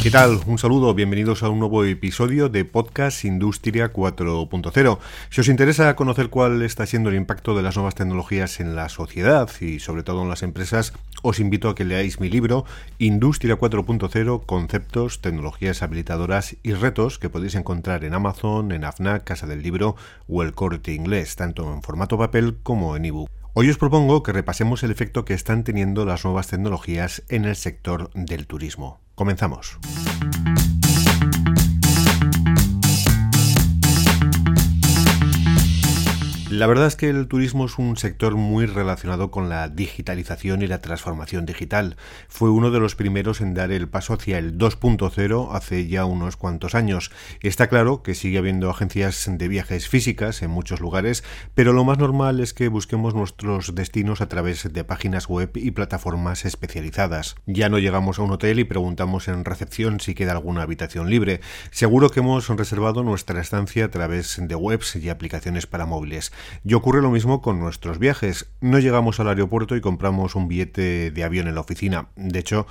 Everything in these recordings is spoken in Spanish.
¿Qué tal? Un saludo, bienvenidos a un nuevo episodio de Podcast Industria 4.0. Si os interesa conocer cuál está siendo el impacto de las nuevas tecnologías en la sociedad y sobre todo en las empresas, os invito a que leáis mi libro Industria 4.0, conceptos, tecnologías habilitadoras y retos que podéis encontrar en Amazon, en AFNAC, Casa del Libro o El Corte Inglés, tanto en formato papel como en ebook. Hoy os propongo que repasemos el efecto que están teniendo las nuevas tecnologías en el sector del turismo. Comenzamos. La verdad es que el turismo es un sector muy relacionado con la digitalización y la transformación digital. Fue uno de los primeros en dar el paso hacia el 2.0 hace ya unos cuantos años. Está claro que sigue habiendo agencias de viajes físicas en muchos lugares, pero lo más normal es que busquemos nuestros destinos a través de páginas web y plataformas especializadas. Ya no llegamos a un hotel y preguntamos en recepción si queda alguna habitación libre. Seguro que hemos reservado nuestra estancia a través de webs y aplicaciones para móviles. Y ocurre lo mismo con nuestros viajes. No llegamos al aeropuerto y compramos un billete de avión en la oficina. De hecho,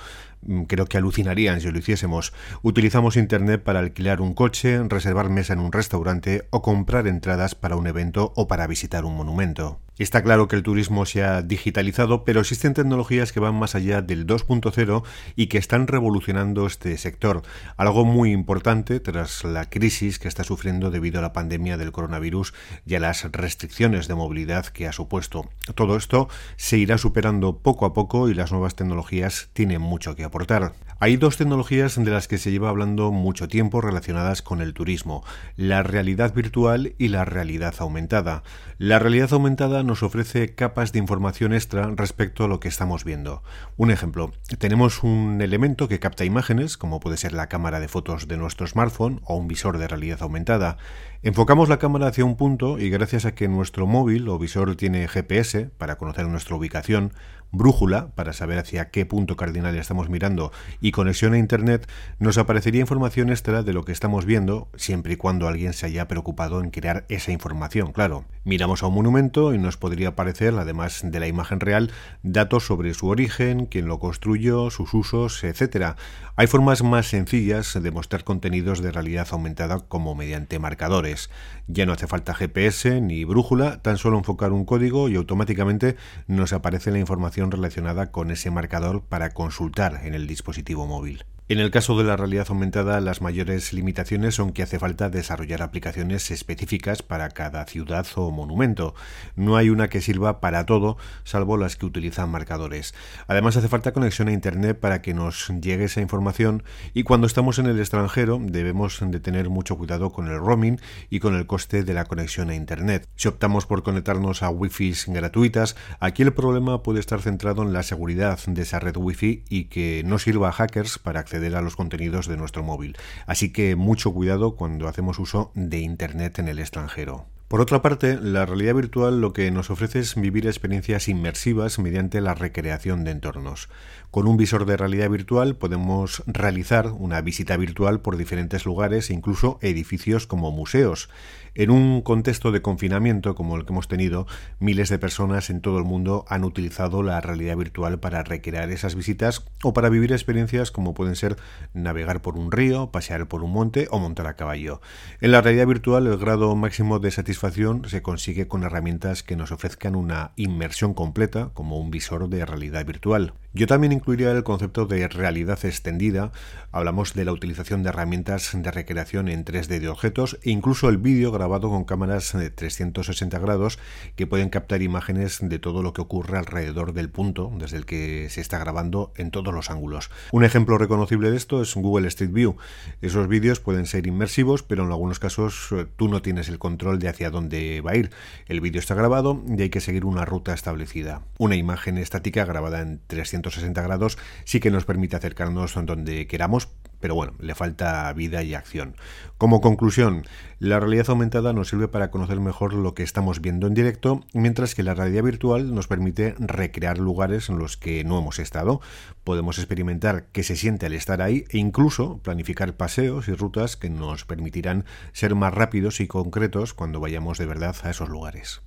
creo que alucinarían si lo hiciésemos. Utilizamos Internet para alquilar un coche, reservar mesa en un restaurante o comprar entradas para un evento o para visitar un monumento. Está claro que el turismo se ha digitalizado, pero existen tecnologías que van más allá del 2.0 y que están revolucionando este sector, algo muy importante tras la crisis que está sufriendo debido a la pandemia del coronavirus y a las restricciones de movilidad que ha supuesto. Todo esto se irá superando poco a poco y las nuevas tecnologías tienen mucho que aportar. Hay dos tecnologías de las que se lleva hablando mucho tiempo relacionadas con el turismo, la realidad virtual y la realidad aumentada. La realidad aumentada nos ofrece capas de información extra respecto a lo que estamos viendo. Un ejemplo, tenemos un elemento que capta imágenes, como puede ser la cámara de fotos de nuestro smartphone o un visor de realidad aumentada. Enfocamos la cámara hacia un punto y gracias a que nuestro móvil o visor tiene GPS para conocer nuestra ubicación, brújula para saber hacia qué punto cardinal estamos mirando y conexión a Internet, nos aparecería información extra de lo que estamos viendo, siempre y cuando alguien se haya preocupado en crear esa información, claro. Miramos a un monumento y nos podría aparecer, además de la imagen real, datos sobre su origen, quién lo construyó, sus usos, etc. Hay formas más sencillas de mostrar contenidos de realidad aumentada como mediante marcadores. Ya no hace falta GPS ni brújula, tan solo enfocar un código y automáticamente nos aparece la información relacionada con ese marcador para consultar en el dispositivo móvil. En el caso de la realidad aumentada, las mayores limitaciones son que hace falta desarrollar aplicaciones específicas para cada ciudad o monumento. No hay una que sirva para todo, salvo las que utilizan marcadores. Además, hace falta conexión a Internet para que nos llegue esa información y cuando estamos en el extranjero debemos de tener mucho cuidado con el roaming y con el coste de la conexión a Internet. Si optamos por conectarnos a Wi-Fi gratuitas, aquí el problema puede estar centrado en la seguridad de esa red Wi-Fi y que no sirva a hackers para acceder a los contenidos de nuestro móvil. Así que mucho cuidado cuando hacemos uso de Internet en el extranjero. Por otra parte, la realidad virtual lo que nos ofrece es vivir experiencias inmersivas mediante la recreación de entornos. Con un visor de realidad virtual podemos realizar una visita virtual por diferentes lugares e incluso edificios como museos. En un contexto de confinamiento como el que hemos tenido, miles de personas en todo el mundo han utilizado la realidad virtual para recrear esas visitas o para vivir experiencias como pueden ser navegar por un río, pasear por un monte o montar a caballo. En la realidad virtual el grado máximo de satisfacción se consigue con herramientas que nos ofrezcan una inmersión completa como un visor de realidad virtual. Yo también incluiría el concepto de realidad extendida. Hablamos de la utilización de herramientas de recreación en 3D de objetos e incluso el vídeo grabado con cámaras de 360 grados que pueden captar imágenes de todo lo que ocurre alrededor del punto desde el que se está grabando en todos los ángulos. Un ejemplo reconocible de esto es Google Street View. Esos vídeos pueden ser inmersivos, pero en algunos casos eh, tú no tienes el control de hacia dónde va a ir. El vídeo está grabado y hay que seguir una ruta establecida. Una imagen estática grabada en 360 60 grados sí que nos permite acercarnos donde queramos, pero bueno, le falta vida y acción. Como conclusión, la realidad aumentada nos sirve para conocer mejor lo que estamos viendo en directo, mientras que la realidad virtual nos permite recrear lugares en los que no hemos estado. Podemos experimentar qué se siente al estar ahí e incluso planificar paseos y rutas que nos permitirán ser más rápidos y concretos cuando vayamos de verdad a esos lugares.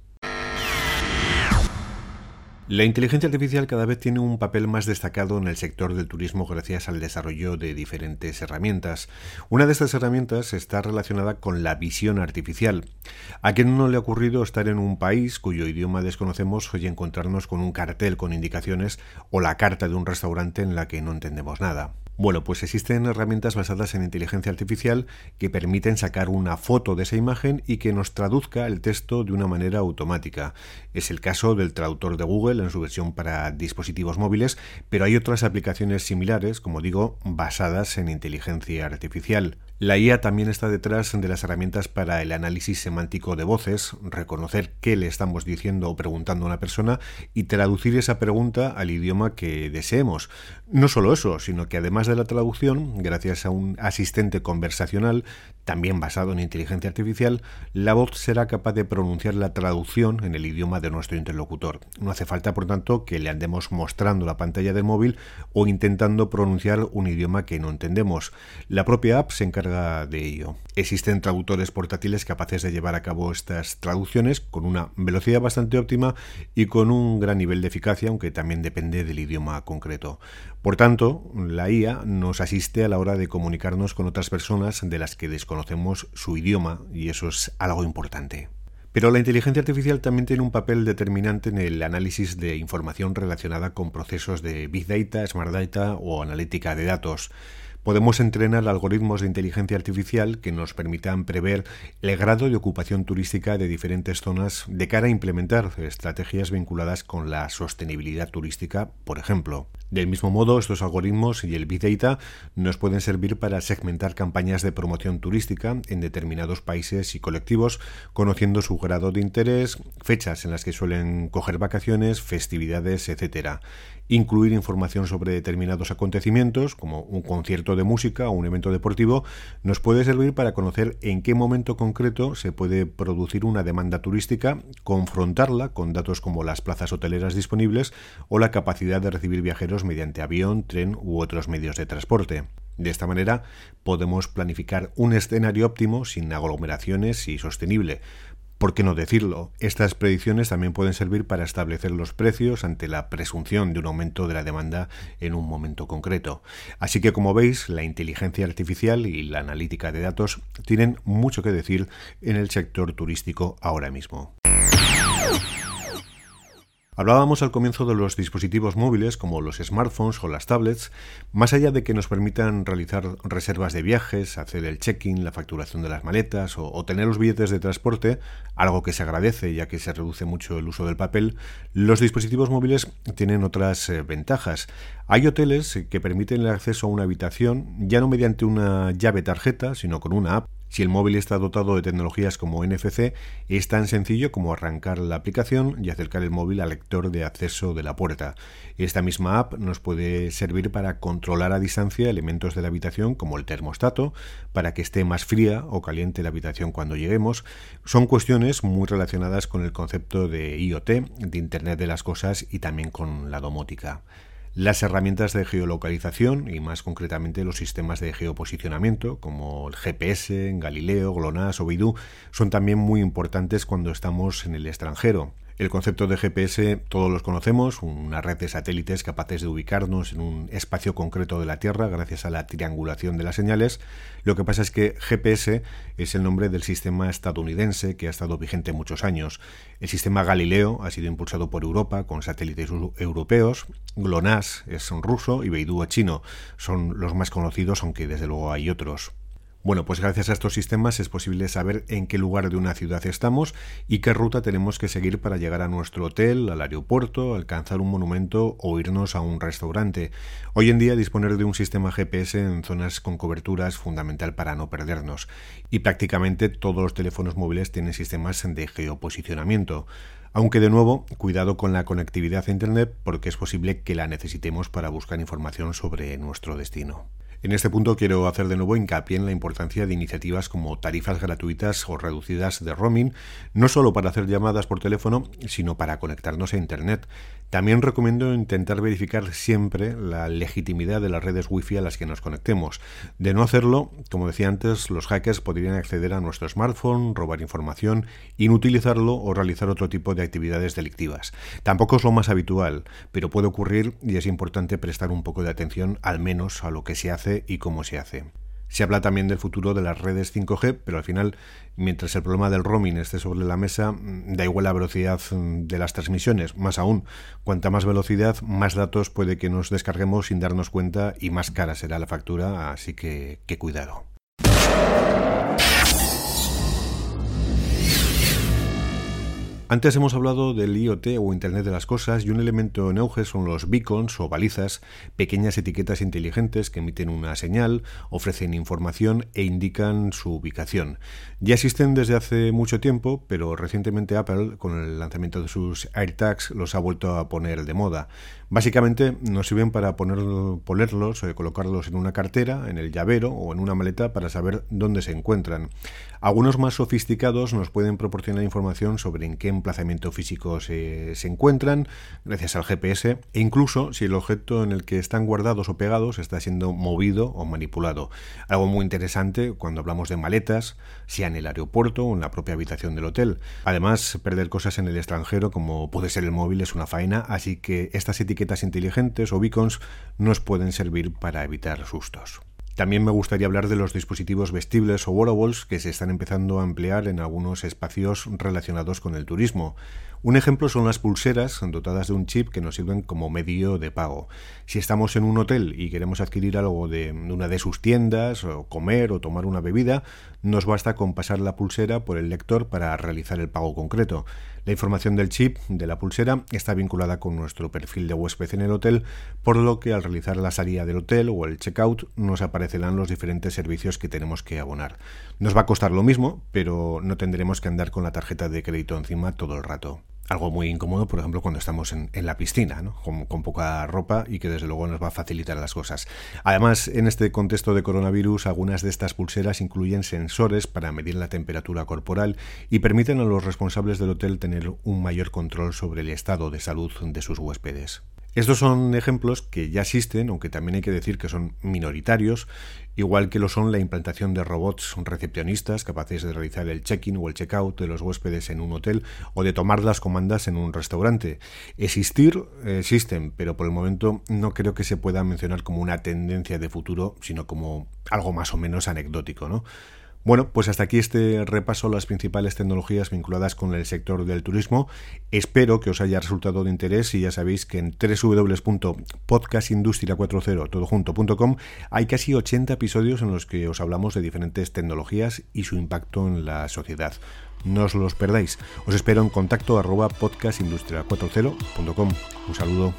La inteligencia artificial cada vez tiene un papel más destacado en el sector del turismo gracias al desarrollo de diferentes herramientas. Una de estas herramientas está relacionada con la visión artificial. ¿A quién no le ha ocurrido estar en un país cuyo idioma desconocemos y encontrarnos con un cartel con indicaciones o la carta de un restaurante en la que no entendemos nada? Bueno, pues existen herramientas basadas en inteligencia artificial que permiten sacar una foto de esa imagen y que nos traduzca el texto de una manera automática. Es el caso del traductor de Google en su versión para dispositivos móviles, pero hay otras aplicaciones similares, como digo, basadas en inteligencia artificial. La IA también está detrás de las herramientas para el análisis semántico de voces, reconocer qué le estamos diciendo o preguntando a una persona y traducir esa pregunta al idioma que deseemos. No solo eso, sino que además de la traducción, gracias a un asistente conversacional, también basado en inteligencia artificial, la voz será capaz de pronunciar la traducción en el idioma de nuestro interlocutor. No hace falta, por tanto, que le andemos mostrando la pantalla del móvil o intentando pronunciar un idioma que no entendemos. La propia app se encarga de ello. Existen traductores portátiles capaces de llevar a cabo estas traducciones con una velocidad bastante óptima y con un gran nivel de eficacia, aunque también depende del idioma concreto. Por tanto, la IA nos asiste a la hora de comunicarnos con otras personas de las que desconocemos conocemos su idioma y eso es algo importante. Pero la inteligencia artificial también tiene un papel determinante en el análisis de información relacionada con procesos de Big Data, Smart Data o analítica de datos podemos entrenar algoritmos de inteligencia artificial que nos permitan prever el grado de ocupación turística de diferentes zonas de cara a implementar estrategias vinculadas con la sostenibilidad turística, por ejemplo. Del mismo modo, estos algoritmos y el Big Data nos pueden servir para segmentar campañas de promoción turística en determinados países y colectivos, conociendo su grado de interés, fechas en las que suelen coger vacaciones, festividades, etc. Incluir información sobre determinados acontecimientos, como un concierto de música o un evento deportivo nos puede servir para conocer en qué momento concreto se puede producir una demanda turística, confrontarla con datos como las plazas hoteleras disponibles o la capacidad de recibir viajeros mediante avión, tren u otros medios de transporte. De esta manera podemos planificar un escenario óptimo sin aglomeraciones y sostenible, ¿Por qué no decirlo? Estas predicciones también pueden servir para establecer los precios ante la presunción de un aumento de la demanda en un momento concreto. Así que como veis, la inteligencia artificial y la analítica de datos tienen mucho que decir en el sector turístico ahora mismo. Hablábamos al comienzo de los dispositivos móviles como los smartphones o las tablets, más allá de que nos permitan realizar reservas de viajes, hacer el check-in, la facturación de las maletas o, tener los billetes de transporte, algo que se agradece ya que se reduce mucho el uso del papel, los dispositivos móviles tienen otras eh, ventajas. Hay hoteles que permiten el acceso a una habitación ya no mediante una llave tarjeta, sino con una app si el móvil está dotado de tecnologías como NFC, es tan sencillo como arrancar la aplicación y acercar el móvil al lector de acceso de la puerta. Esta misma app nos puede servir para controlar a distancia elementos de la habitación como el termostato, para que esté más fría o caliente la habitación cuando lleguemos. Son cuestiones muy relacionadas con el concepto de IoT, de Internet de las Cosas y también con la domótica. Las herramientas de geolocalización y más concretamente los sistemas de geoposicionamiento como el GPS, Galileo, GLONASS o Beidou son también muy importantes cuando estamos en el extranjero. El concepto de GPS todos los conocemos, una red de satélites capaces de ubicarnos en un espacio concreto de la Tierra gracias a la triangulación de las señales. Lo que pasa es que GPS es el nombre del sistema estadounidense que ha estado vigente muchos años. El sistema Galileo ha sido impulsado por Europa con satélites europeos, GLONASS es ruso y Beidou chino. Son los más conocidos, aunque desde luego hay otros. Bueno, pues gracias a estos sistemas es posible saber en qué lugar de una ciudad estamos y qué ruta tenemos que seguir para llegar a nuestro hotel, al aeropuerto, alcanzar un monumento o irnos a un restaurante. Hoy en día disponer de un sistema GPS en zonas con cobertura es fundamental para no perdernos y prácticamente todos los teléfonos móviles tienen sistemas de geoposicionamiento. Aunque de nuevo, cuidado con la conectividad a Internet porque es posible que la necesitemos para buscar información sobre nuestro destino. En este punto quiero hacer de nuevo hincapié en la importancia de iniciativas como tarifas gratuitas o reducidas de roaming, no solo para hacer llamadas por teléfono, sino para conectarnos a Internet. También recomiendo intentar verificar siempre la legitimidad de las redes Wi-Fi a las que nos conectemos. De no hacerlo, como decía antes, los hackers podrían acceder a nuestro smartphone, robar información, inutilizarlo o realizar otro tipo de actividades delictivas. Tampoco es lo más habitual, pero puede ocurrir y es importante prestar un poco de atención al menos a lo que se hace y cómo se hace. Se habla también del futuro de las redes 5G, pero al final, mientras el problema del roaming esté sobre la mesa, mm, da igual la velocidad mm, de las transmisiones. Más aún, cuanta más velocidad, más datos puede que nos descarguemos sin darnos cuenta y más cara será la factura, así que, que cuidado. Antes hemos hablado del IoT o Internet de las Cosas y un elemento en auge son los beacons o balizas, pequeñas etiquetas inteligentes que emiten una señal, ofrecen información e indican su ubicación. Ya existen desde hace mucho tiempo, pero recientemente Apple, con el lanzamiento de sus AirTags, los ha vuelto a poner de moda. Básicamente nos sirven para poner, ponerlos, eh, colocarlos en una cartera, en el llavero o en una maleta para saber dónde se encuentran. Algunos más sofisticados nos pueden proporcionar información sobre en qué emplazamiento físico se encuentran, gracias al GPS, e incluso si el objeto en el que están guardados o pegados está siendo movido o manipulado. Algo muy interesante cuando hablamos de maletas, sea en el aeropuerto o en la propia habitación del hotel. Además, perder cosas en el extranjero, como puede ser el móvil, es una faena, así que estas etiquetas inteligentes o beacons nos pueden servir para evitar sustos. También me gustaría hablar de los dispositivos vestibles o wearables que se están empezando a emplear en algunos espacios relacionados con el turismo. Un ejemplo son las pulseras dotadas de un chip que nos sirven como medio de pago. Si estamos en un hotel y queremos adquirir algo de una de sus tiendas, o comer o tomar una bebida, nos basta con pasar la pulsera por el lector para realizar el pago concreto. La información del chip de la pulsera está vinculada con nuestro perfil de huésped en el hotel, por lo que al realizar la salida del hotel o el checkout nos los diferentes servicios que tenemos que abonar. Nos va a costar lo mismo, pero no tendremos que andar con la tarjeta de crédito encima todo el rato algo muy incómodo, por ejemplo, cuando estamos en, la piscina, con, con, poca ropa y que desde luego nos va a facilitar las cosas. Además, en este contexto de coronavirus, algunas de estas pulseras incluyen sensores para medir la temperatura corporal y permiten a los responsables del hotel tener un mayor control sobre el estado de salud de sus huéspedes. Estos son ejemplos que ya existen, aunque también hay que decir que son minoritarios, igual que lo son la implantación de robots recepcionistas capaces de realizar el check-in o el check-out de los huéspedes en un hotel o de tomar las comandas en un restaurante. Existir existen, pero por el momento no creo que se pueda mencionar como una tendencia de futuro, sino como algo más o menos anecdótico, ¿no? Bueno, pues hasta aquí este repaso a las principales tecnologías vinculadas con el sector del turismo. Espero que os haya resultado de interés y ya sabéis que en www.podcastindustria40todojunto.com hay casi 80 episodios en los que os hablamos de diferentes tecnologías y su impacto en la sociedad. No os los perdáis. Os espero en contacto arroba podcastindustria40.com. Un saludo.